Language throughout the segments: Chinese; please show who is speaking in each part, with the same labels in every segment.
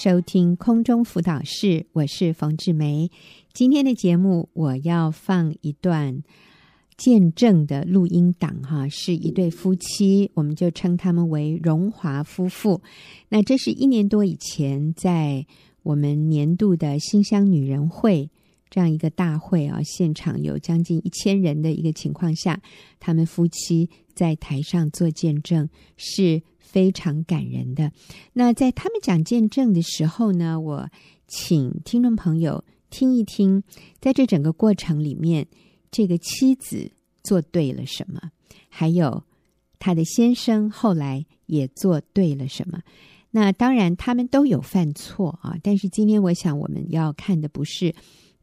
Speaker 1: 收听空中辅导室，我是冯志梅。今天的节目我要放一段见证的录音档，哈，是一对夫妻，我们就称他们为荣华夫妇。那这是一年多以前，在我们年度的新乡女人会这样一个大会啊，现场有将近一千人的一个情况下，他们夫妻在台上做见证，是。非常感人的。那在他们讲见证的时候呢，我请听众朋友听一听，在这整个过程里面，这个妻子做对了什么，还有他的先生后来也做对了什么。那当然他们都有犯错啊，但是今天我想我们要看的不是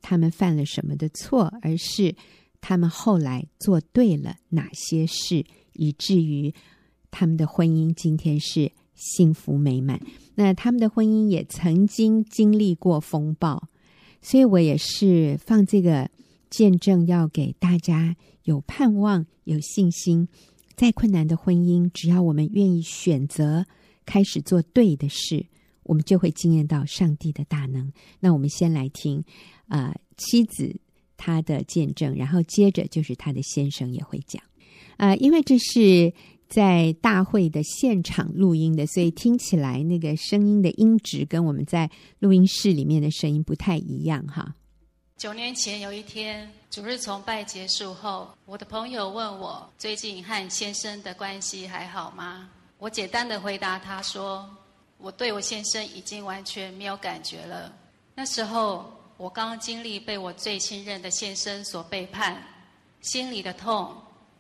Speaker 1: 他们犯了什么的错，而是他们后来做对了哪些事，以至于。他们的婚姻今天是幸福美满，那他们的婚姻也曾经经历过风暴，所以我也是放这个见证，要给大家有盼望、有信心。再困难的婚姻，只要我们愿意选择开始做对的事，我们就会惊艳到上帝的大能。那我们先来听啊、妻子她的见证，然后接着就是她的先生也会讲啊、因为这是。在大会的现场录音的，所以听起来那个声音的音质跟我们在录音室里面的声音不太一样哈。
Speaker 2: 九年前有一天，主日崇拜结束后，我的朋友问我最近和先生的关系还好吗？我简单的回答他说，我对我先生已经完全没有感觉了。那时候我刚刚经历被我最信任的先生所背叛，心里的痛。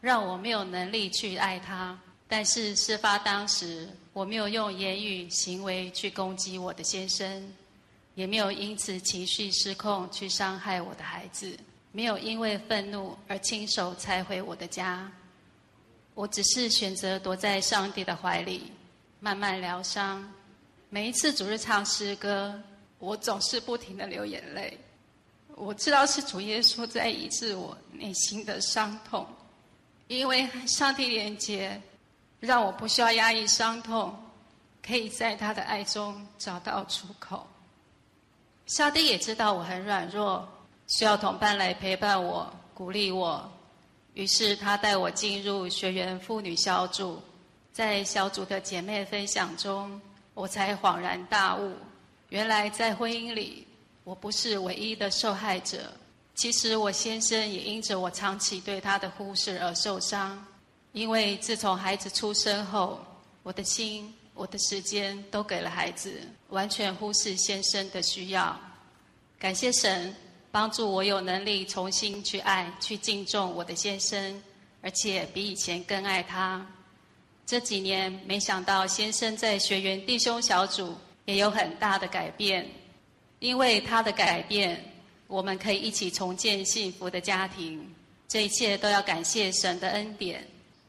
Speaker 2: 让我没有能力去爱他，但是事发当时，我没有用言语、行为去攻击我的先生，也没有因此情绪失控去伤害我的孩子，没有因为愤怒而亲手拆毁我的家。我只是选择躲在上帝的怀里，慢慢疗伤。每一次主日唱诗歌，我总是不停的流眼泪。我知道是主耶稣在医治我内心的伤痛。因为上帝连接，让我不需要压抑伤痛，可以在他的爱中找到出口。上帝也知道我很软弱，需要同伴来陪伴我、鼓励我。于是他带我进入学员妇女小组，在小组的姐妹分享中，我才恍然大悟：原来在婚姻里，我不是唯一的受害者。其实我先生也因着我长期对他的忽视而受伤，因为自从孩子出生后，我的心、我的时间都给了孩子，完全忽视先生的需要。感谢神帮助我有能力重新去爱、去敬重我的先生，而且比以前更爱他。这几年没想到先生在学员弟兄小组也有很大的改变，因为他的改变。我们可以一起重建幸福的家庭，这一切都要感谢神的恩典。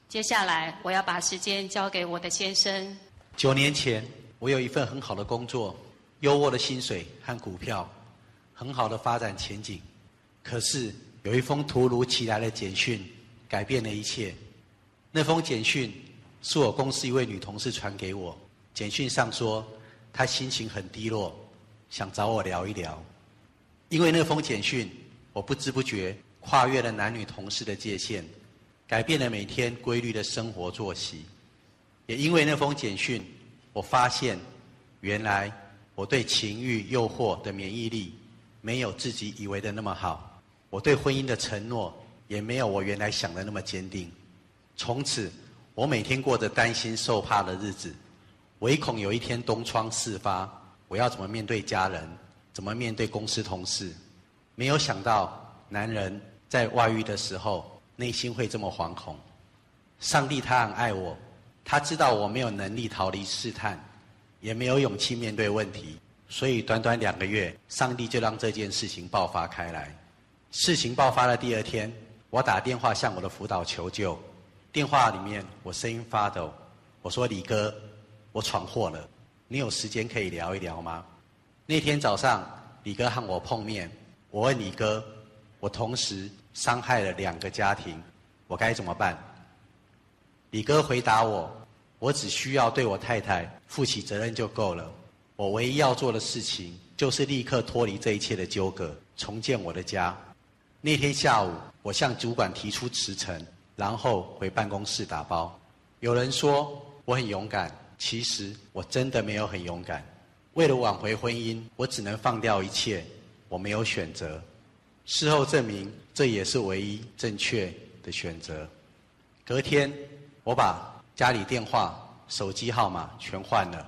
Speaker 2: 接下来，我要把时间交给我的先生。
Speaker 3: 九年前，我有一份很好的工作，优渥的薪水和股票，很好的发展前景。可是，有一封突如其来的简讯，改变了一切。那封简讯是我公司一位女同事传给我，简讯上说，她心情很低落，想找我聊一聊。因为那封简讯，我不知不觉跨越了男女同事的界限，改变了每天规律的生活作息。也因为那封简讯，我发现原来我对情欲诱惑的免疫力没有自己以为的那么好，我对婚姻的承诺也没有我原来想的那么坚定。从此，我每天过着担心受怕的日子，唯恐有一天东窗事发，我要怎么面对家人？怎么面对公司同事？没有想到，男人在外遇的时候，内心会这么惶恐。上帝他很爱我，他知道我没有能力逃离试探，也没有勇气面对问题，所以短短两个月，上帝就让这件事情爆发开来。事情爆发的第二天，我打电话向我的辅导求救，电话里面我声音发抖，我说：“李哥，我闯祸了，你有时间可以聊一聊吗？”那天早上，李哥和我碰面。我问李哥：“我同时伤害了两个家庭，我该怎么办？”李哥回答我：“我只需要对我太太负起责任就够了。我唯一要做的事情就是立刻脱离这一切的纠葛，重建我的家。那天下午，我向主管提出辞呈，然后回办公室打包。有人说我很勇敢，其实我真的没有很勇敢。为了挽回婚姻，我只能放掉一切，我没有选择。事后证明，这也是唯一正确的选择。隔天，我把家里电话、手机号码全换了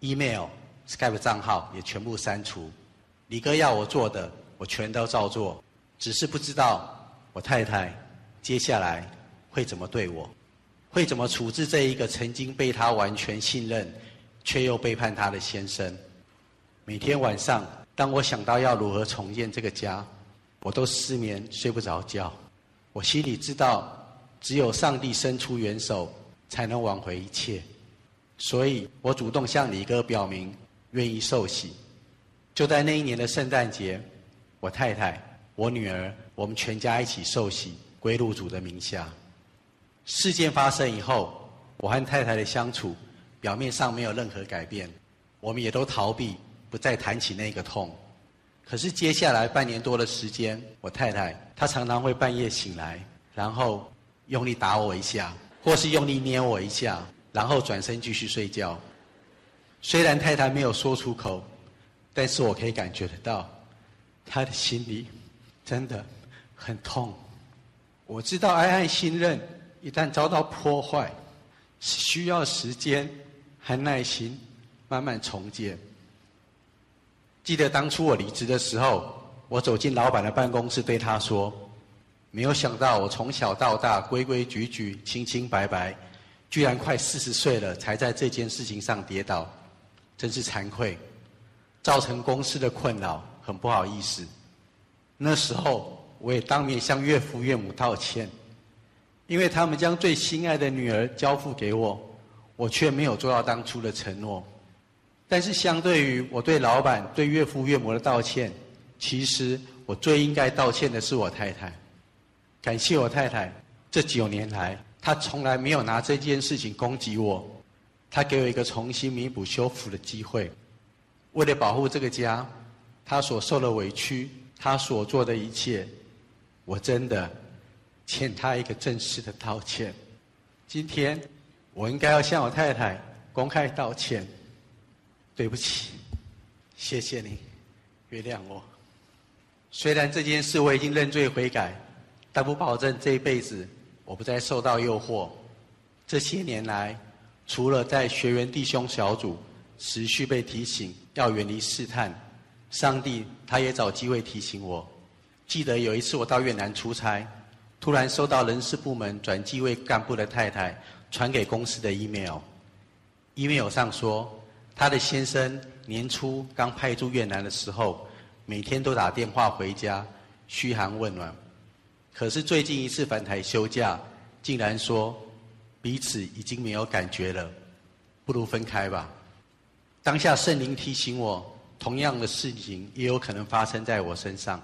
Speaker 3: ，email、Skype 账号也全部删除。李哥要我做的，我全都照做，只是不知道我太太接下来会怎么对我，会怎么处置这一个曾经被他完全信任却又背叛他的先生。每天晚上，当我想到要如何重建这个家，我都失眠，睡不着觉。我心里知道，只有上帝伸出援手，才能挽回一切。所以我主动向李哥表明愿意受洗。就在那一年的圣诞节，我太太、我女儿，我们全家一起受洗，归入主的名下。事件发生以后，我和太太的相处表面上没有任何改变，我们也都逃避，不再谈起那个痛。可是接下来半年多的时间，我太太她常常会半夜醒来，然后用力打我一下，或是用力捏我一下，然后转身继续睡觉。虽然太太没有说出口，但是我可以感觉得到，她的心里真的很痛。我知道爱和信任一旦遭到破坏，是需要时间和耐心慢慢重建。记得当初我离职的时候，我走进老板的办公室，对他说：“没有想到我从小到大规规矩矩、清清白白，居然快四十岁了才在这件事情上跌倒，真是惭愧，造成公司的困扰，很不好意思。”那时候我也当面向岳父岳母道歉，因为他们将最心爱的女儿交付给我，我却没有做到当初的承诺。但是，相对于我对老板、对岳父岳母的道歉，其实我最应该道歉的是我太太。感谢我太太，这九年来，她从来没有拿这件事情攻击我，她给我一个重新弥补修复的机会。为了保护这个家，她所受的委屈，她所做的一切，我真的欠她一个正式的道歉。今天，我应该要向我太太公开道歉。对不起，谢谢你，原谅我。虽然这件事我已经认罪悔改，但不保证这一辈子我不再受到诱惑。这些年来，除了在学员弟兄小组持续被提醒要远离试探，上帝他也找机会提醒我。记得有一次我到越南出差，突然收到人事部门转机位干部的太太传给公司的 email，email 上说。他的先生年初刚派驻越南的时候，每天都打电话回家嘘寒问暖。可是最近一次返台休假，竟然说彼此已经没有感觉了，不如分开吧。当下圣灵提醒我，同样的事情也有可能发生在我身上。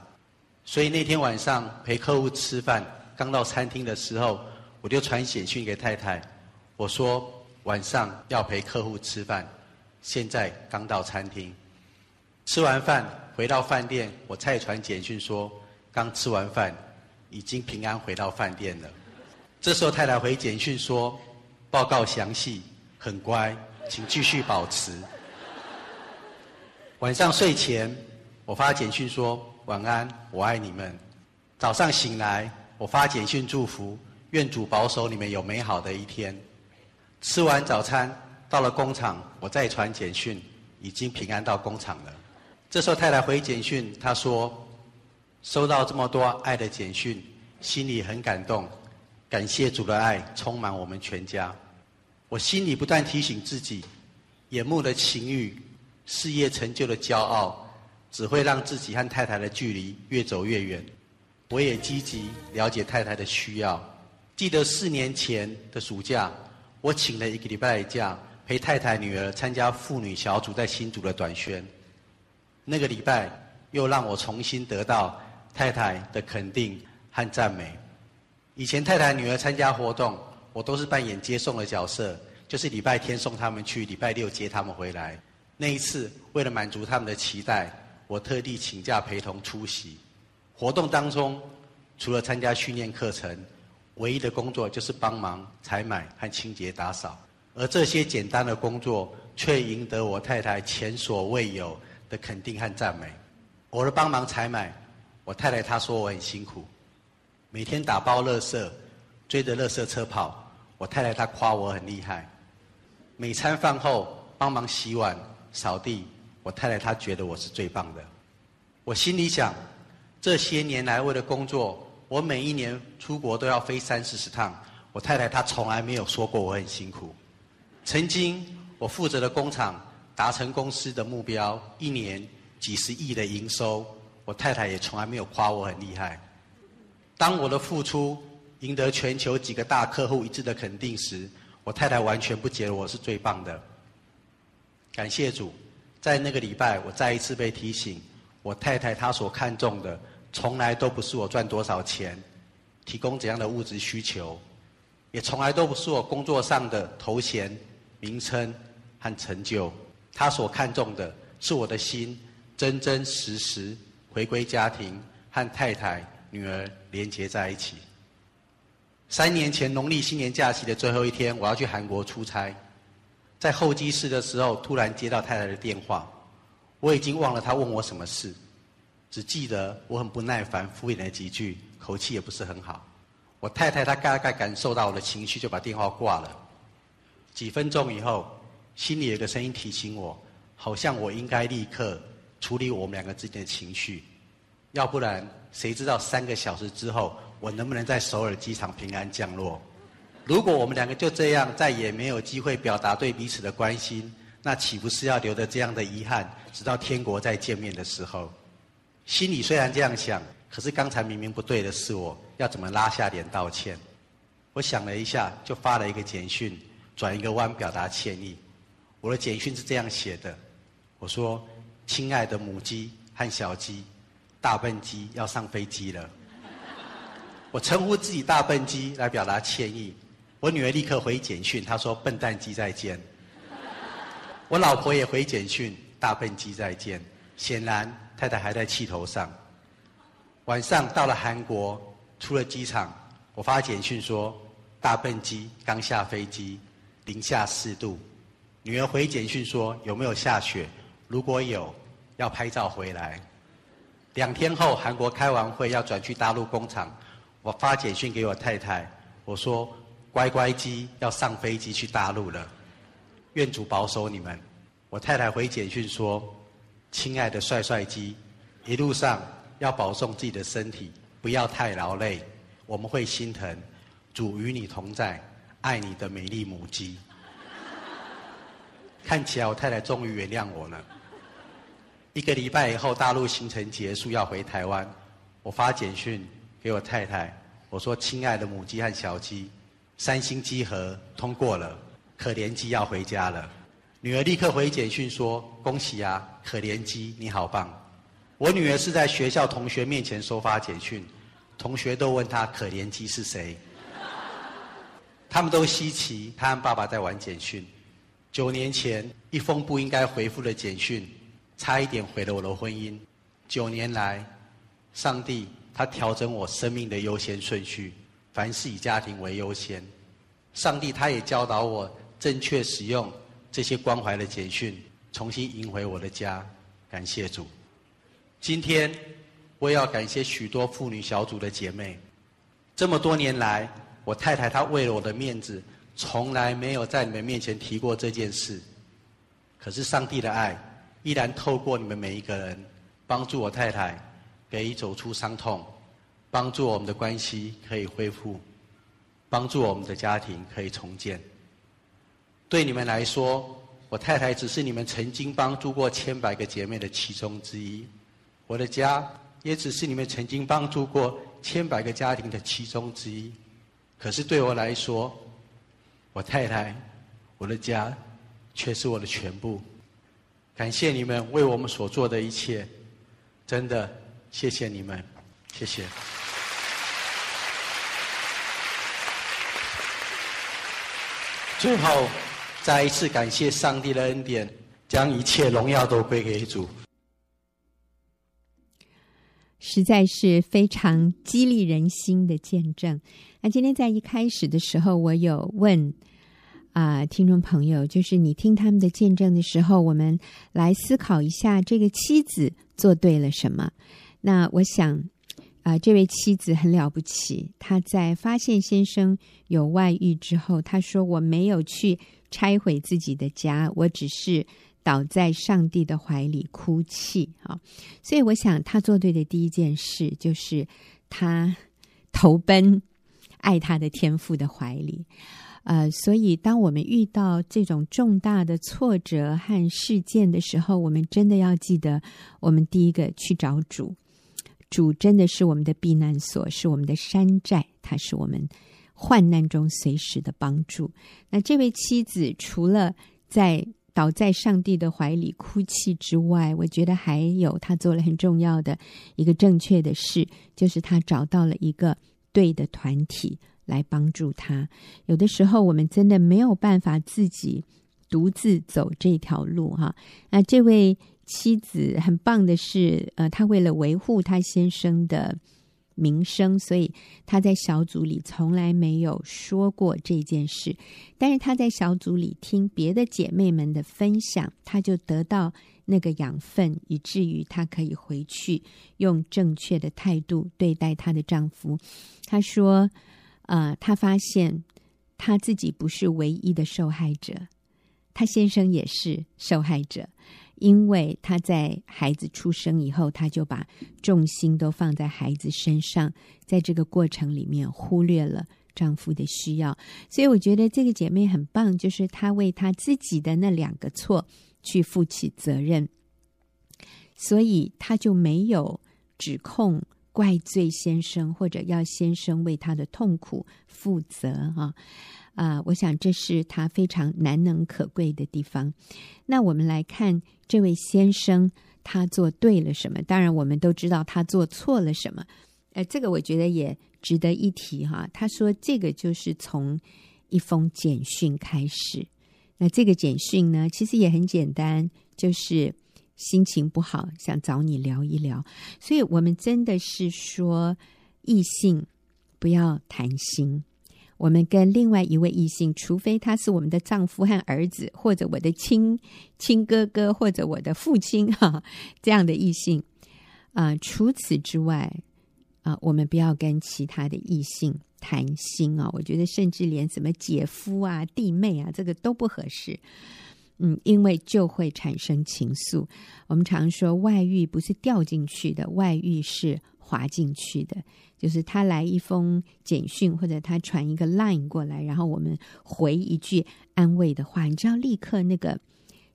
Speaker 3: 所以那天晚上陪客户吃饭，刚到餐厅的时候，我就传简讯给太太，我说晚上要陪客户吃饭。现在刚到餐厅，吃完饭回到饭店，我再传简讯说刚吃完饭，已经平安回到饭店了。这时候太太回简讯说报告详细，很乖，请继续保持。晚上睡前我发简讯说晚安，我爱你们。早上醒来我发简讯祝福，愿主保守你们有美好的一天。吃完早餐。到了工厂，我再传简讯，已经平安到工厂了。这时候太太回简讯，她说：“收到这么多爱的简讯，心里很感动，感谢主的爱充满我们全家。”我心里不断提醒自己：眼目的情欲、事业成就的骄傲，只会让自己和太太的距离越走越远。我也积极了解太太的需要。记得四年前的暑假，我请了一个礼拜假。陪太太、女儿参加妇女小组在新竹的短宣，那个礼拜又让我重新得到太太的肯定和赞美。以前太太、女儿参加活动，我都是扮演接送的角色，就是礼拜天送他们去，礼拜六接他们回来。那一次，为了满足他们的期待，我特地请假陪同出席。活动当中，除了参加训练课程，唯一的工作就是帮忙采买和清洁打扫。而这些简单的工作，却赢得我太太前所未有的肯定和赞美。我的帮忙采买，我太太她说我很辛苦，每天打包垃圾，追着垃圾车跑。我太太她夸我很厉害。每餐饭后帮忙洗碗。扫地，我太太她觉得我是最棒的。我心里想，这些年来为了工作，我每一年出国都要飞三四十趟。我太太她从来没有说过我很辛苦。曾经我负责的工厂达成公司的目标，一年几十亿的营收，我太太也从来没有夸我很厉害。当我的付出赢得全球几个大客户一致的肯定时，我太太完全不觉得我是最棒的。感谢主，在那个礼拜，我再一次被提醒，我太太她所看重的，从来都不是我赚多少钱，提供怎样的物质需求，也从来都不是我工作上的头衔、名称和成就。他所看重的是我的心，真真实实回归家庭，和太太、女儿连结在一起。三年前农历新年假期的最后一天，我要去韩国出差。在候机室的时候，突然接到太太的电话，我已经忘了她问我什么事，只记得我很不耐烦，敷衍了几句，口气也不是很好。我太太她大概感受到我的情绪，就把电话挂了。几分钟以后，心里有个声音提醒我，好像我应该立刻处理我们两个之间的情绪，要不然谁知道三个小时之后，我能不能在首尔机场平安降落？如果我们两个就这样再也没有机会表达对彼此的关心，那岂不是要留着这样的遗憾，直到天国再见面的时候？心里虽然这样想，可是刚才明明不对的是我，要怎么拉下脸道歉？我想了一下，就发了一个简讯，转一个弯表达歉意。我的简讯是这样写的：我说，亲爱的母鸡和小鸡，大笨鸡要上飞机了。我称呼自己大笨鸡来表达歉意。我女儿立刻回简讯，她说：“笨蛋鸡再见。”我老婆也回简讯：“大笨鸡再见。”显然太太还在气头上。晚上到了韩国，出了机场，我发简讯说：“大笨鸡刚下飞机，零下四度。”女儿回简讯说：“有没有下雪？如果有，要拍照回来。”两天后，韩国开完会要转去大陆工厂，我发简讯给我太太，我说。乖乖鸡要上飞机去大陆了，愿主保守你们。我太太回简讯说：“亲爱的帅帅鸡，一路上要保重自己的身体，不要太劳累，我们会心疼。主与你同在，爱你的美丽母鸡。”看起来我太太终于原谅我了。一个礼拜以后，大陆行程结束要回台湾，我发简讯给我太太，我说：“亲爱的母鸡和小鸡。”三星机核通过了，可怜鸡要回家了。女儿立刻回简讯说：“恭喜啊，可怜鸡，你好棒！”我女儿是在学校同学面前收发简讯，同学都问她可怜鸡是谁。他们都稀奇，她和爸爸在玩简讯。九年前一封不应该回复的简讯，差一点毁了我的婚姻。九年来，上帝他调整我生命的优先顺序。凡事以家庭为优先，上帝他也教导我正确使用这些关怀的简讯，重新赢回我的家。感谢主。今天我也要感谢许多妇女小组的姐妹。这么多年来，我太太她为了我的面子，从来没有在你们面前提过这件事。可是上帝的爱依然透过你们每一个人，帮助我太太可以走出伤痛。帮助我们的关系可以恢复，帮助我们的家庭可以重建。对你们来说，我太太只是你们曾经帮助过千百个姐妹的其中之一，我的家也只是你们曾经帮助过千百个家庭的其中之一。可是对我来说，我太太，我的家，却是我的全部。感谢你们为我们所做的一切，真的谢谢你们，谢谢。最后，再一次感谢上帝的恩典，将一切荣耀都归给主。
Speaker 1: 实在是非常激励人心的见证。那今天在一开始的时候，我有问啊、听众朋友，就是你听他们的见证的时候，我们来思考一下，这个妻子做对了什么？那我想啊、这位妻子很了不起，她在发现先生有外遇之后，她说：“我没有去拆毁自己的家，我只是。”倒在上帝的怀里哭泣，啊，所以我想他做对的第一件事就是他投奔爱他的天父的怀里，呃，所以当我们遇到这种重大的挫折和事件的时候，我们真的要记得，我们第一个去找主，主真的是我们的避难所，是我们的山寨，他是我们患难中随时的帮助。那这位妻子除了在倒在上帝的怀里哭泣之外，我觉得还有他做了很重要的一个正确的事，就是他找到了一个对的团体来帮助他。有的时候我们真的没有办法自己独自走这条路哈。那这位妻子很棒的是，呃，她为了维护她先生的。名声，所以他在小组里从来没有说过这件事。但是他在小组里听别的姐妹们的分享，他就得到那个养分，以至于他可以回去用正确的态度对待她的丈夫。他说：“呃，他发现他自己不是唯一的受害者，他先生也是受害者。”因为她在孩子出生以后，她就把重心都放在孩子身上，在这个过程里面忽略了丈夫的需要。所以我觉得这个姐妹很棒，就是她为她自己的那两个错去负起责任，所以她就没有指控、怪罪先生，或者要先生为她的痛苦负责啊。啊，我想这是他非常难能可贵的地方。那我们来看这位先生，他做对了什么？当然，我们都知道他做错了什么。呃，这个我觉得也值得一提哈。他说这个就是从一封简讯开始。那这个简讯呢，其实也很简单，就是心情不好，想找你聊一聊。所以我们真的是说，异性不要谈心。我们跟另外一位异性，除非他是我们的丈夫和儿子，或者我的亲亲哥哥，或者我的父亲哈，这样的异性啊、除此之外啊、我们不要跟其他的异性谈心啊。我觉得，甚至连什么姐夫啊、弟妹啊，这个都不合适。嗯，因为就会产生情愫。我们常说，外遇不是掉进去的，外遇是滑进去的。就是他来一封简讯，或者他传一个 line 过来，然后我们回一句安慰的话，你知道，立刻那个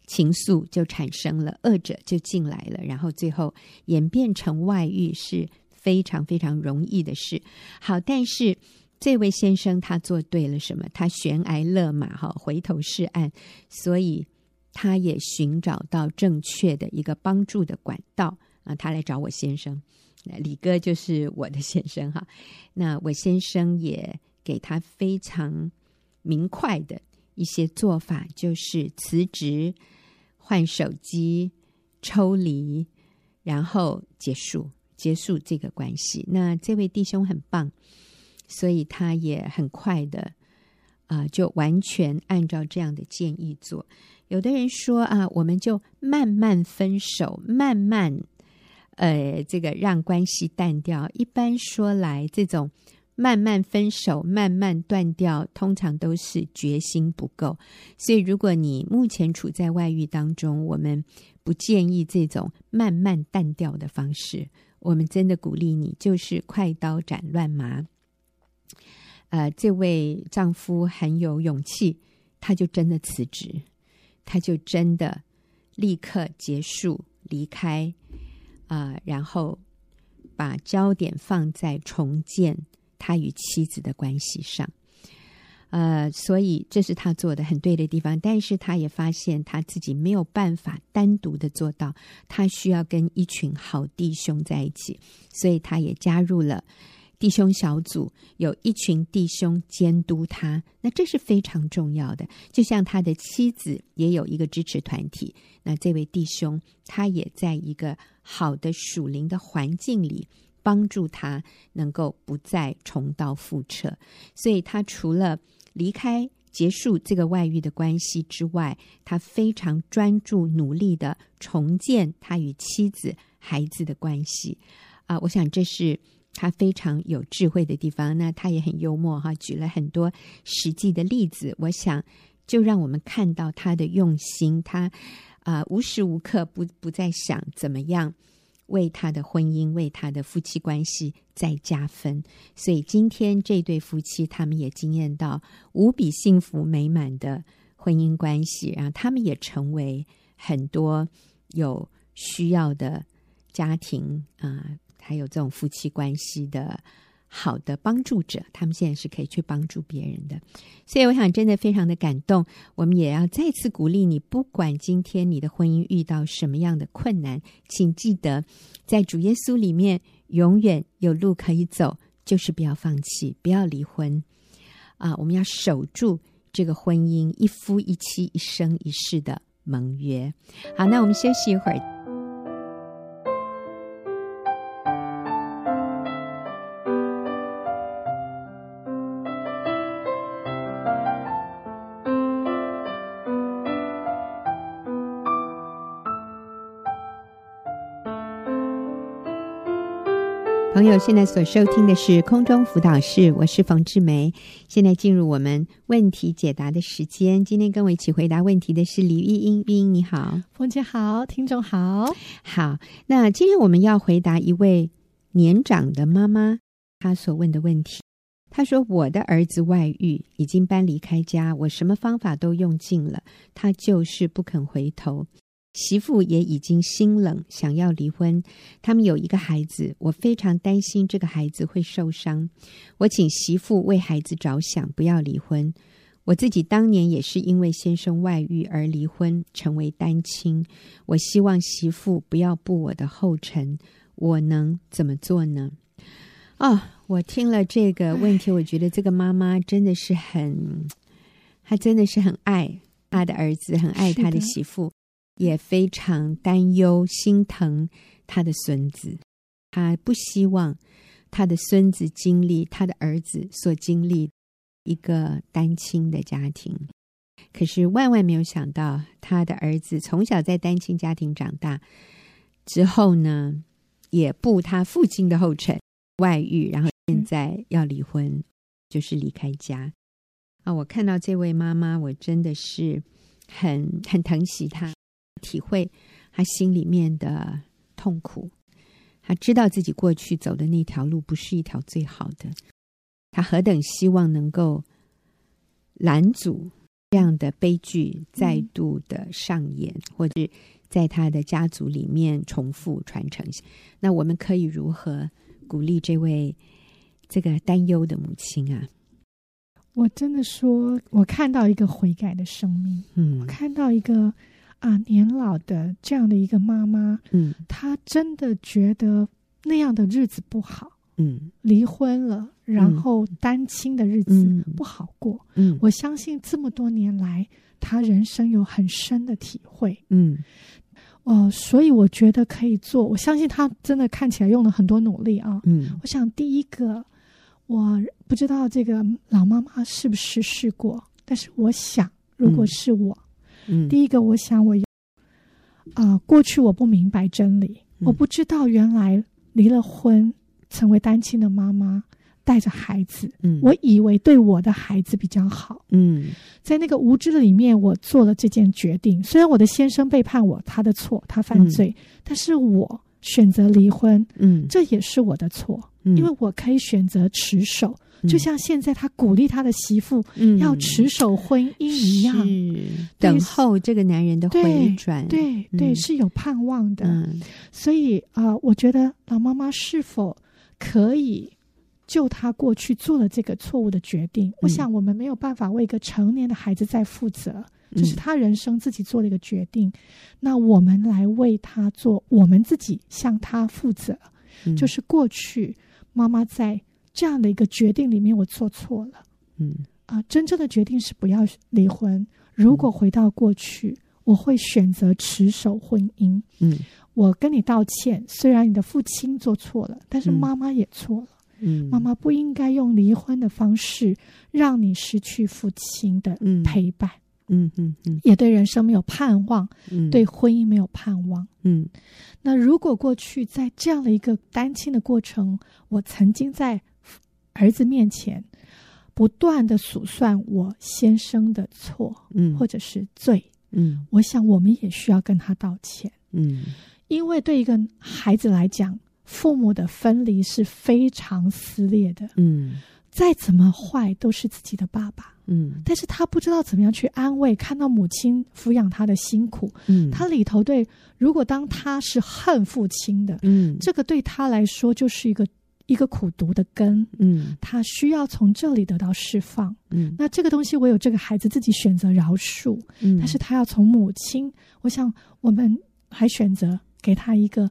Speaker 1: 情愫就产生了，恶者就进来了，然后最后演变成外遇是非常非常容易的事。好，但是这位先生他做对了什么？他悬崖勒马，哈，回头是岸，所以他也寻找到正确的一个帮助的管道啊，他来找我先生。那李哥就是我的先生哈，那我先生也给他非常明快的一些做法，就是辞职、换手机、抽离，然后结束结束这个关系。那这位弟兄很棒，所以他也很快的啊、就完全按照这样的建议做。有的人说啊，我们就慢慢分手，慢慢。呃，这个让关系淡掉，一般说来，这种慢慢分手、慢慢断掉，通常都是决心不够。所以，如果你目前处在外遇当中，我们不建议这种慢慢淡掉的方式。我们真的鼓励你，就是快刀斩乱麻。呃，这位丈夫很有勇气，他就真的辞职，他就真的立刻结束离开。啊、然后把焦点放在重建他与妻子的关系上，呃，所以这是他做的很对的地方。但是他也发现他自己没有办法单独的做到，他需要跟一群好弟兄在一起，所以他也加入了弟兄小组，有一群弟兄监督他，那这是非常重要的。就像他的妻子也有一个支持团体，那这位弟兄他也在一个好的属灵的环境里，帮助他能够不再重蹈覆辙。所以他除了离开。结束这个外遇的关系之外，他非常专注努力的重建他与妻子、孩子的关系。啊，我想这是他非常有智慧的地方。那他也很幽默哈，举了很多实际的例子。我想就让我们看到他的用心。他啊，无时无刻不不在想怎么样。为他的婚姻，为他的夫妻关系再加分，所以今天这对夫妻，他们也经验到无比幸福美满的婚姻关系，然后他们也成为很多有需要的家庭啊、还有这种夫妻关系的。好的帮助者，他们现在是可以去帮助别人的，所以我想真的非常的感动。我们也要再次鼓励你，不管今天你的婚姻遇到什么样的困难，请记得在主耶稣里面永远有路可以走，就是不要放弃，不要离婚啊！我们要守住这个婚姻，一夫一妻，一生一世的盟约。好，那我们休息一会儿。朋友，现在所收听的是空中辅导室，我是冯志梅。现在进入我们问题解答的时间。今天跟我一起回答问题的是李玉英，玉英你好，
Speaker 4: 冯姐好，听众好，
Speaker 1: 好。那今天我们要回答一位年长的妈妈她所问的问题。她说：“我的儿子外遇，已经搬离开家，我什么方法都用尽了，他就是不肯回头。”媳妇也已经心冷，想要离婚。他们有一个孩子，我非常担心这个孩子会受伤。我请媳妇为孩子着想，不要离婚。我自己当年也是因为先生外遇而离婚，成为单亲。我希望媳妇不要步我的后尘。我能怎么做呢？啊、哦，我听了这个问题，我觉得这个妈妈真的是很，她真的是很爱她的儿子，很爱她的媳妇。也非常担忧、心疼他的孙子，他不希望他的孙子经历他的儿子所经历一个单亲的家庭。可是万万没有想到，他的儿子从小在单亲家庭长大之后呢，也步他父亲的后尘，外遇，然后现在要离婚，就是离开家。啊，我看到这位妈妈，我真的是很很疼惜她。体会他心里面的痛苦，他知道自己过去走的那条路不是一条最好的，他何等希望能够拦阻这样的悲剧再度的上演，嗯、或者在他的家族里面重复传承。那我们可以如何鼓励这位这个担忧的母亲啊？
Speaker 4: 我真的说，我看到一个悔改的生命，嗯，我看到一个。啊，年老的这样的一个妈妈，嗯，她真的觉得那样的日子不好，嗯，离婚了，然后单亲的日子不好过，嗯，我相信这么多年来，她人生有很深的体会，嗯，哦，所以我觉得可以做，我相信她真的看起来用了很多努力啊，嗯，我想第一个，我不知道这个老妈妈是不是试过，但是我想，如果是我。嗯，第一个，我想我啊、呃，过去我不明白真理，嗯、我不知道原来离了婚，成为单亲的妈妈带着孩子，嗯，我以为对我的孩子比较好，嗯，在那个无知的里面，我做了这件决定。虽然我的先生背叛我，他的错，他犯罪，嗯、但是我选择离婚，嗯，这也是我的错，嗯、因为我可以选择持守。就像现在他鼓励他的媳妇要持守婚姻一样，
Speaker 1: 嗯、等候这个男人的回
Speaker 4: 转，对对，是有盼望的。嗯、所以啊、呃，我觉得老妈妈是否可以就他过去做了这个错误的决定？嗯、我想我们没有办法为一个成年的孩子在负责，这、就是他人生自己做了一个决定。嗯、那我们来为他做，我们自己向他负责，嗯、就是过去妈妈在。这样的一个决定里面我做错了。
Speaker 1: 嗯
Speaker 4: 啊、呃，真正的决定是不要离婚。如果回到过去，嗯、我会选择持守婚姻。
Speaker 1: 嗯，
Speaker 4: 我跟你道歉，虽然你的父亲做错了，但是妈妈也错了。
Speaker 1: 嗯，
Speaker 4: 妈妈不应该用离婚的方式让你失去父亲的陪伴。
Speaker 1: 嗯嗯嗯，
Speaker 4: 也对人生没有盼望，
Speaker 1: 嗯，
Speaker 4: 对婚姻没有盼望。
Speaker 1: 嗯，
Speaker 4: 那如果过去在这样的一个单亲的过程，我曾经在儿子面前不断的数算我先生的错，
Speaker 1: 嗯，
Speaker 4: 或者是罪，
Speaker 1: 嗯，
Speaker 4: 我想我们也需要跟他道歉，
Speaker 1: 嗯，
Speaker 4: 因为对一个孩子来讲，父母的分离是非常撕裂的，
Speaker 1: 嗯，
Speaker 4: 再怎么坏都是自己的爸爸。
Speaker 1: 嗯，
Speaker 4: 但是他不知道怎么样去安慰，看到母亲抚养他的辛苦，
Speaker 1: 嗯，
Speaker 4: 他里头对，如果当他是恨父亲的，
Speaker 1: 嗯，
Speaker 4: 这个对他来说就是一个一个苦毒的根，
Speaker 1: 嗯，
Speaker 4: 他需要从这里得到释放，
Speaker 1: 嗯，
Speaker 4: 那这个东西我有这个孩子自己选择饶恕，
Speaker 1: 嗯，
Speaker 4: 但是他要从母亲，我想我们还选择给他一个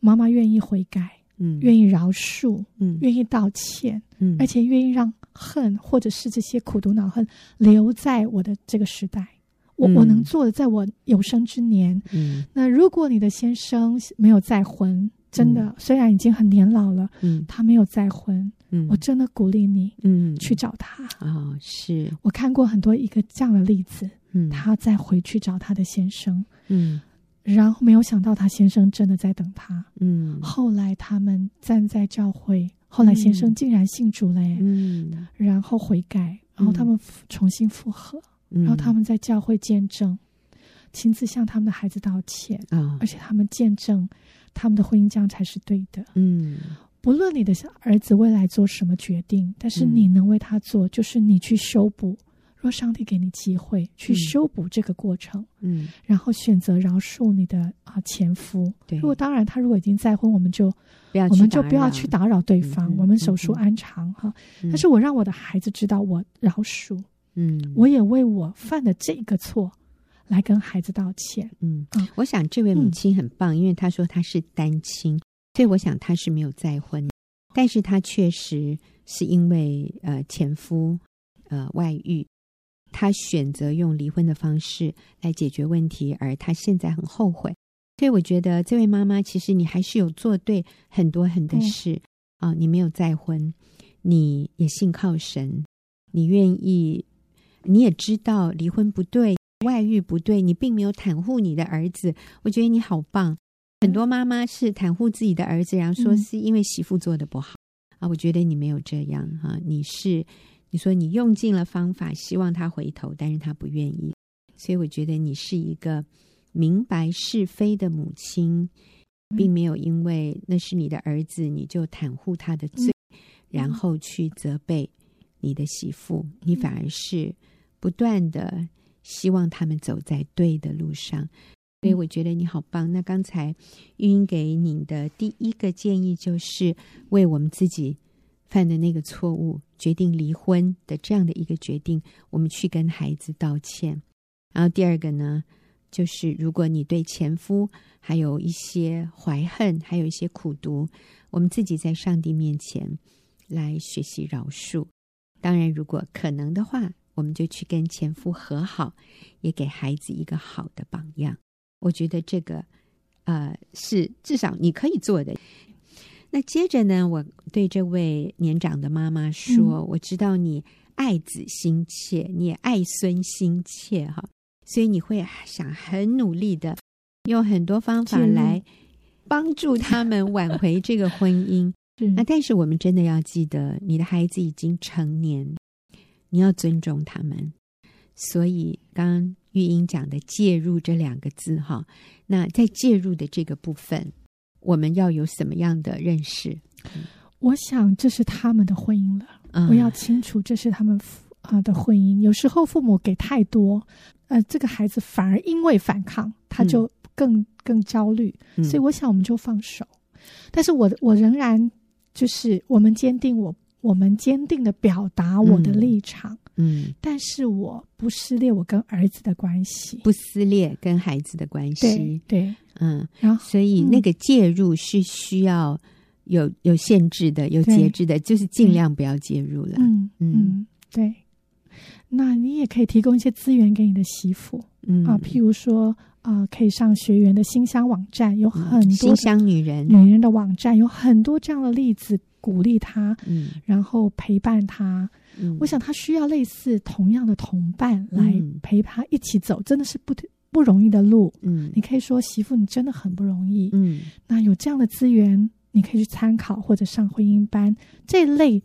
Speaker 4: 妈妈愿意悔改，
Speaker 1: 嗯，
Speaker 4: 愿意饶恕，
Speaker 1: 嗯，
Speaker 4: 愿意道歉，
Speaker 1: 嗯，
Speaker 4: 而且愿意让。恨，或者是这些苦毒恼恨，留在我的这个时代。我、嗯、我能做的，在我有生之年。
Speaker 1: 嗯，
Speaker 4: 那如果你的先生没有再婚，真的、嗯、虽然已经很年老了，
Speaker 1: 嗯，
Speaker 4: 他没有再婚，
Speaker 1: 嗯，
Speaker 4: 我真的鼓励你，
Speaker 1: 嗯，
Speaker 4: 去找他。
Speaker 1: 啊、哦，是。
Speaker 4: 我看过很多一个这样的例子，
Speaker 1: 嗯，
Speaker 4: 他再回去找他的先生，
Speaker 1: 嗯，
Speaker 4: 然后没有想到他先生真的在等他，
Speaker 1: 嗯，
Speaker 4: 后来他们站在教会。后来先生竟然信主了，
Speaker 1: 嗯，
Speaker 4: 然后悔改，然后他们重新复合，
Speaker 1: 嗯、
Speaker 4: 然后他们在教会见证，亲自向他们的孩子道歉
Speaker 1: 啊、哦，
Speaker 4: 而且他们见证他们的婚姻这样才是对的，
Speaker 1: 嗯，
Speaker 4: 不论你的儿子未来做什么决定，但是你能为他做，就是你去修补。若上帝给你机会去修补这个过程，
Speaker 1: 嗯，
Speaker 4: 然后选择饶恕你的啊前夫，
Speaker 1: 对，
Speaker 4: 如果当然他如果已经再婚，我们就我们就不要去打扰对方，
Speaker 1: 嗯、
Speaker 4: 我们手术安常哈、
Speaker 1: 嗯。
Speaker 4: 但是我让我的孩子知道我饶恕，
Speaker 1: 嗯，
Speaker 4: 我也为我犯的这个错来跟孩子道歉，
Speaker 1: 嗯，
Speaker 4: 嗯
Speaker 1: 我想这位母亲很棒，嗯、因为她说她是单亲，所以我想她是没有再婚，但是她确实是因为呃前夫呃外遇。她选择用离婚的方式来解决问题，而她现在很后悔。所以我觉得这位妈妈，其实你还是有做对很多很多事啊！你没有再婚，你也信靠神，你愿意，你也知道离婚不对，外遇不对，你并没有袒护你的儿子。我觉得你好棒。很多妈妈是袒护自己的儿子，然后说是因为媳妇做的不好、嗯、啊。我觉得你没有这样哈、啊，你是。你说你用尽了方法，希望他回头，但是他不愿意。所以我觉得你是一个明白是非的母亲，并没有因为那是你的儿子，你就袒护他的罪，然后去责备你的媳妇。你反而是不断的希望他们走在对的路上。所以我觉得你好棒。那刚才玉英给你的第一个建议就是为我们自己犯的那个错误，决定离婚的这样的一个决定，我们去跟孩子道歉。然后第二个呢，就是如果你对前夫还有一些怀恨，还有一些苦毒，我们自己在上帝面前来学习饶恕。当然，如果可能的话，我们就去跟前夫和好，也给孩子一个好的榜样。我觉得这个，呃，是至少你可以做的。那接着呢，我对这位年长的妈妈说：“嗯、我知道你爱子心切，你也爱孙心切，哈，所以你会想很努力的用很多方法来帮助他们挽回这个婚姻。那但是我们真的要记得，你的孩子已经成年，你要尊重他们。所以刚刚玉英讲的‘介入’这两个字，哈，那在介入的这个部分。”我们要有什么样的认识？
Speaker 4: 我想这是他们的婚姻了。
Speaker 1: 嗯、
Speaker 4: 我要清楚这是他们啊的婚姻。有时候父母给太多，呃，这个孩子反而因为反抗，他就更、嗯、更焦虑。所以我想我们就放手。嗯、但是我我仍然就是我们坚定我我们坚定的表达我的立场。
Speaker 1: 嗯。嗯，
Speaker 4: 但是我不撕裂我跟儿子的关系，
Speaker 1: 不撕裂跟孩子的关系，
Speaker 4: 对，对。
Speaker 1: 嗯，
Speaker 4: 然后
Speaker 1: 所以那个介入是需要有有限制的、有节制的，就是尽量不要介入了。
Speaker 4: 嗯嗯，对。那你也可以提供一些资源给你的媳妇，嗯。啊，譬如说啊、呃，可以上学员的新乡网站，有很多
Speaker 1: 新乡女人。
Speaker 4: 女人的网站，有很多这样的例子，鼓励他，嗯，然后陪伴他。嗯，我想他需要类似同样的同伴来陪他一起走，真的是不不容易的路。嗯，你可以说媳妇，你真的很不容易。嗯，那有这样的资源，你可以去参考或者上婚姻班这一类。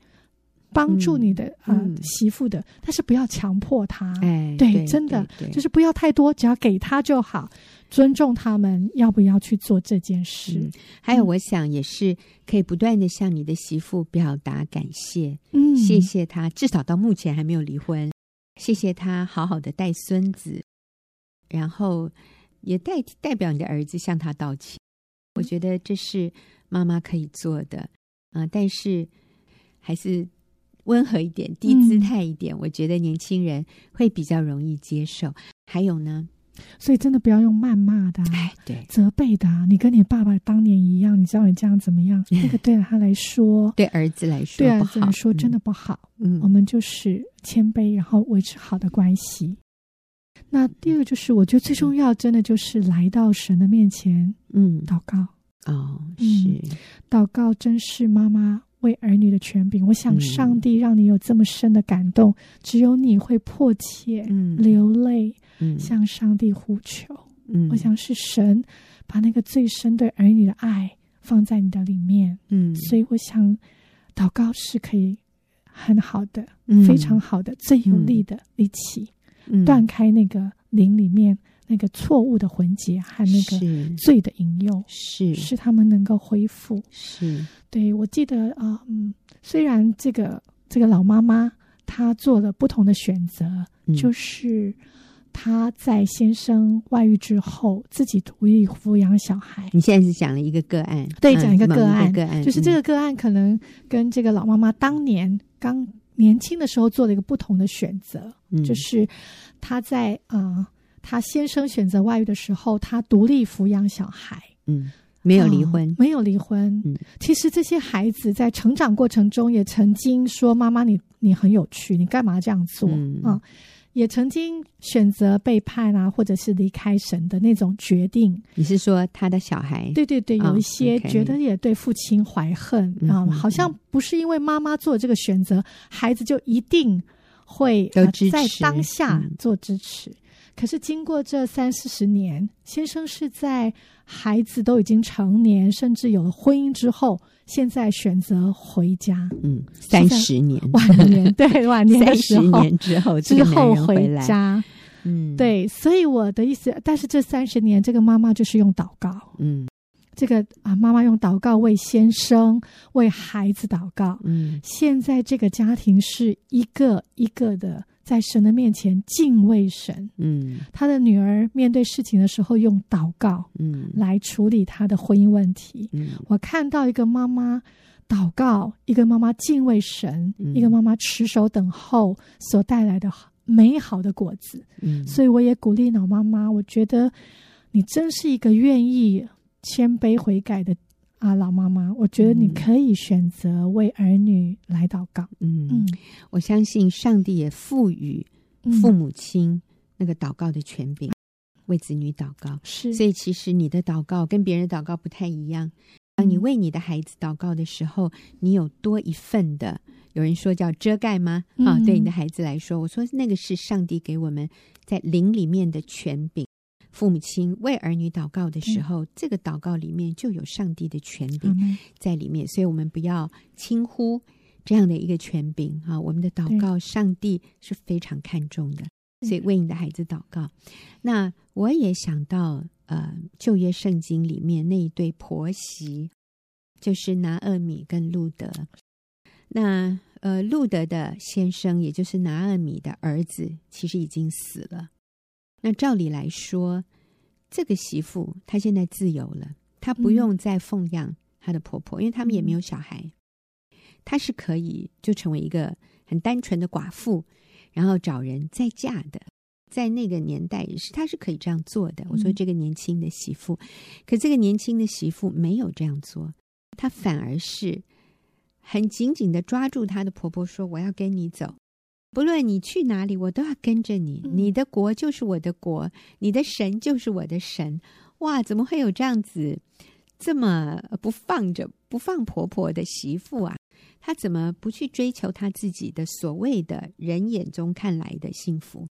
Speaker 4: 帮助你的啊、嗯呃、媳妇的，但是不要强迫她。哎，对，对真的就是不要太多，只要给她就好。尊重他们要不要去做这件事。嗯、
Speaker 1: 还有，我想也是可以不断的向你的媳妇表达感谢。嗯，谢谢她，至少到目前还没有离婚。谢谢她好好的带孙子，然后也代代表你的儿子向他道歉。我觉得这是妈妈可以做的啊、呃，但是还是。温和一点，低姿态一点，嗯，我觉得年轻人会比较容易接受。还有呢，
Speaker 4: 所以真的不要用谩骂的，
Speaker 1: 哎，对，
Speaker 4: 责备的。你跟你爸爸当年一样，你知道你这样怎么样？那个对他来说，
Speaker 1: 对儿子来说，
Speaker 4: 对儿子来说真的不好。嗯，我们就是谦卑，然后维持好的关系。那第二个就是，我觉得最重要，真的就是来到神的面前，嗯，祷告。
Speaker 1: 哦，是，
Speaker 4: 祷告真是妈妈。为儿女的权柄，我想上帝让你有这么深的感动，嗯、只有你会迫切流泪，嗯、向上帝呼求。嗯、我想是神把那个最深对儿女的爱放在你的里面。嗯，所以我想祷告是可以很好的、嗯、非常好的、最有力的利器，嗯、断开那个灵里面那个错误的魂结和那个罪的引诱，
Speaker 1: 是
Speaker 4: 是他们能够恢复。
Speaker 1: 是。
Speaker 4: 对，我记得啊、呃，嗯，虽然这个这个老妈妈她做了不同的选择，嗯、就是她在先生外遇之后自己独立抚养小孩。
Speaker 1: 你现在是讲了一个个案，
Speaker 4: 对，讲一个个案，
Speaker 1: 嗯、个案，
Speaker 4: 就是这个个案可能跟这个老妈妈当年刚年轻的时候做了一个不同的选择，嗯、就是她在啊，她、呃、先生选择外遇的时候，她独立抚养小孩，嗯。
Speaker 1: 没有离婚，
Speaker 4: 哦、没有离婚。嗯，其实这些孩子在成长过程中也曾经说：“妈妈，你你很有趣，你干嘛这样做？”嗯、哦，也曾经选择背叛啊，或者是离开神的那种决定。
Speaker 1: 你是说他的小孩？
Speaker 4: 对对对，有一些觉得也对父亲怀恨啊，好像不是因为妈妈做这个选择，孩子就一定会在当下做支持。嗯可是经过这三四十年，先生是在孩子都已经成年，甚至有了婚姻之后，现在选择回家。
Speaker 1: 嗯，三十年
Speaker 4: 晚年，对 晚年的时候，
Speaker 1: 三十年之后
Speaker 4: 之后回家。嗯，对，所以我的意思，但是这三十年，这个妈妈就是用祷告。嗯，这个啊，妈妈用祷告为先生、为孩子祷告。嗯，现在这个家庭是一个一个的。在神的面前敬畏神，嗯，他的女儿面对事情的时候用祷告，嗯，来处理他的婚姻问题。嗯，我看到一个妈妈祷告，一个妈妈敬畏神，嗯，一个妈妈持守等候所带来的美好的果子。嗯，所以我也鼓励老妈妈，我觉得你真是一个愿意谦卑悔改的。啊，老妈妈，我觉得你可以选择为儿女来祷告。嗯嗯，
Speaker 1: 我相信上帝也赋予父母亲那个祷告的权柄，嗯、为子女祷告。
Speaker 4: 是，
Speaker 1: 所以其实你的祷告跟别人的祷告不太一样。当你为你的孩子祷告的时候，你有多一份的，有人说叫遮盖吗？嗯、啊，对你的孩子来说，我说那个是上帝给我们在灵里面的权柄。父母亲为儿女祷告的时候，嗯、这个祷告里面就有上帝的权柄在里面，嗯、所以我们不要轻忽这样的一个权柄啊！我们的祷告，上帝是非常看重的，所以为你的孩子祷告。嗯、那我也想到，呃，旧约圣经里面那一对婆媳，就是拿厄米跟路德。那呃，路德的先生，也就是拿厄米的儿子，其实已经死了。那照理来说，这个媳妇她现在自由了，她不用再奉养她的婆婆，嗯、因为他们也没有小孩，她是可以就成为一个很单纯的寡妇，然后找人再嫁的。在那个年代也是，她是可以这样做的。我说这个年轻的媳妇，嗯、可这个年轻的媳妇没有这样做，她反而是很紧紧的抓住她的婆婆，说：“我要跟你走，不论你去哪里，我都要跟着你。你的国就是我的国，你的神就是我的神。”哇，怎么会有这样子这么不放着不放婆婆的媳妇啊？她怎么不去追求她自己的所谓的人眼中看来的幸福？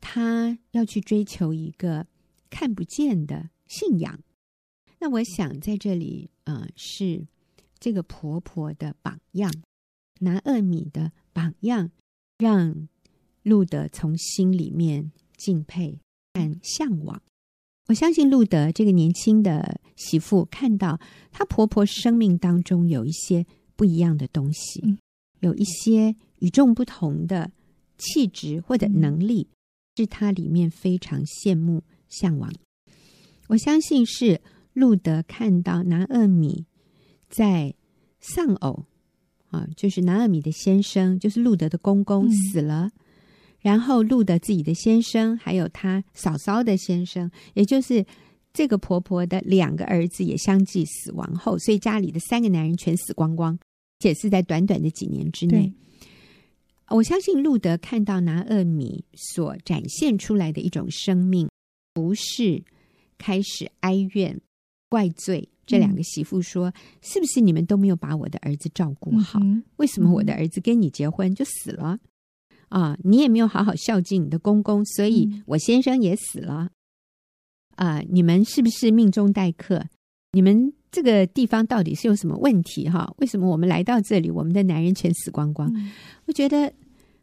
Speaker 1: 她要去追求一个看不见的信仰。那我想在这里，呃，是这个婆婆的榜样，拿厄米的榜样，让路德从心里面敬佩和向往。我相信路德这个年轻的媳妇看到她婆婆生命当中有一些不一样的东西，有一些与众不同的气质或者能力，是她里面非常羡慕向往。我相信是路德看到拿厄米在丧偶啊，就是拿尔米的先生，就是路德的公公死了。然后路德自己的先生，还有他嫂嫂的先生，也就是这个婆婆的两个儿子也相继死亡后，所以家里的三个男人全死光光，且是在短短的几年之内。我相信路德看到拿厄米所展现出来的一种生命，不是开始哀怨怪罪这两个媳妇说：“嗯、是不是你们都没有把我的儿子照顾好？嗯、为什么我的儿子跟你结婚就死了？”啊，你也没有好好孝敬你的公公，所以我先生也死了。啊，你们是不是命中待客？你们这个地方到底是有什么问题？哈，为什么我们来到这里，我们的男人全死光光？嗯、我觉得，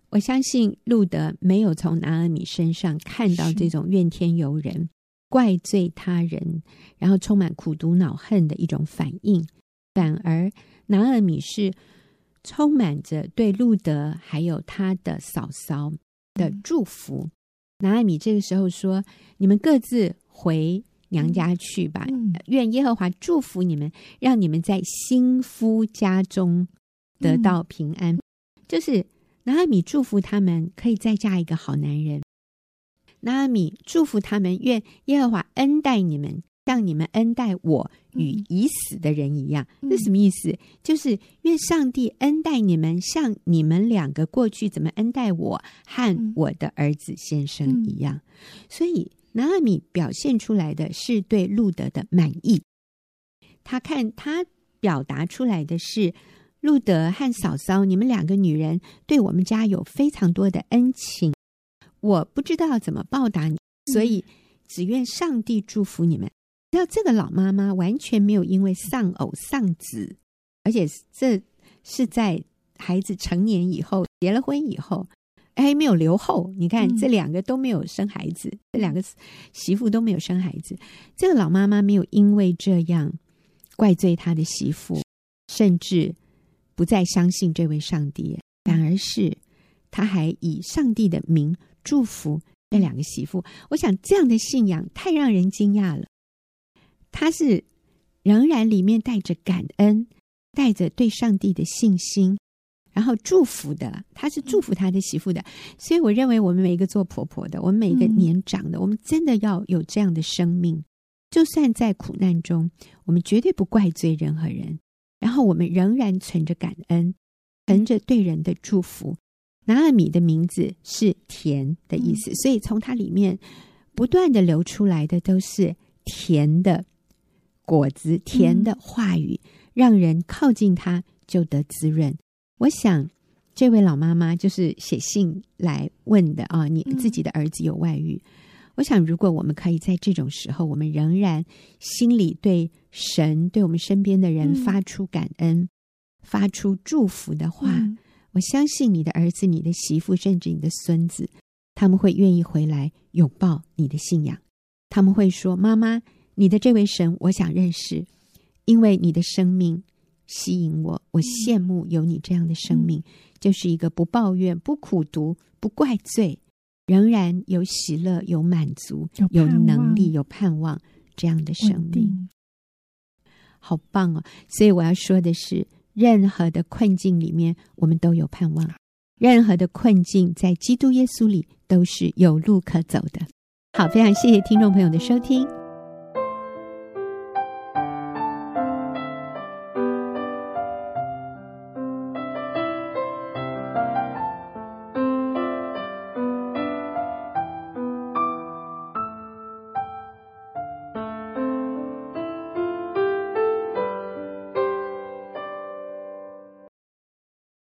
Speaker 1: 我相信路德没有从拿俄米身上看到这种怨天尤人、怪罪他人，然后充满苦毒恼恨的一种反应，反而拿尔米是。充满着对路德还有他的嫂嫂的祝福。拿尔米这个时候说：“你们各自回娘家去吧，愿耶和华祝福你们，让你们在新夫家中得到平安。”就是拿尔米祝福他们可以再嫁一个好男人。拿俄米祝福他们，愿耶和华恩待你们。像你们恩待我与已死的人一样，这、嗯、什么意思？就是愿上帝恩待你们，像你们两个过去怎么恩待我和我的儿子先生一样。嗯、所以拿俄米表现出来的是对路德的满意。他看他表达出来的是路德和嫂嫂，你们两个女人对我们家有非常多的恩情，我不知道怎么报答你，所以只愿上帝祝福你们。那这个老妈妈完全没有因为丧偶丧子，而且这是在孩子成年以后结了婚以后，还没有留后。你看这两个都没有生孩子，嗯、这两个媳妇都没有生孩子。这个老妈妈没有因为这样怪罪她的媳妇，甚至不再相信这位上帝，反而是她还以上帝的名祝福那两个媳妇。我想这样的信仰太让人惊讶了。他是仍然里面带着感恩，带着对上帝的信心，然后祝福的。他是祝福他的媳妇的，所以我认为我们每一个做婆婆的，我们每一个年长的，我们真的要有这样的生命。就算在苦难中，我们绝对不怪罪任何人，然后我们仍然存着感恩，存着对人的祝福。拿尔米的名字是甜的意思，所以从它里面不断的流出来的都是甜的。果子甜的话语，让人靠近它就得滋润。我想，这位老妈妈就是写信来问的啊，你自己的儿子有外遇。我想，如果我们可以在这种时候，我们仍然心里对神、对我们身边的人发出感恩、发出祝福的话，我相信你的儿子、你的媳妇，甚至你的孙子，他们会愿意回来拥抱你的信仰。他们会说：“妈妈。”你的这位神，我想认识，因为你的生命吸引我，我羡慕有你这样的生命，嗯、就是一个不抱怨、不苦读、不怪罪，仍然有喜乐、有满足、有能力、有盼望这样的生命，好棒哦！所以我要说的是，任何的困境里面，我们都有盼望；任何的困境，在基督耶稣里都是有路可走的。好，非常谢谢听众朋友的收听。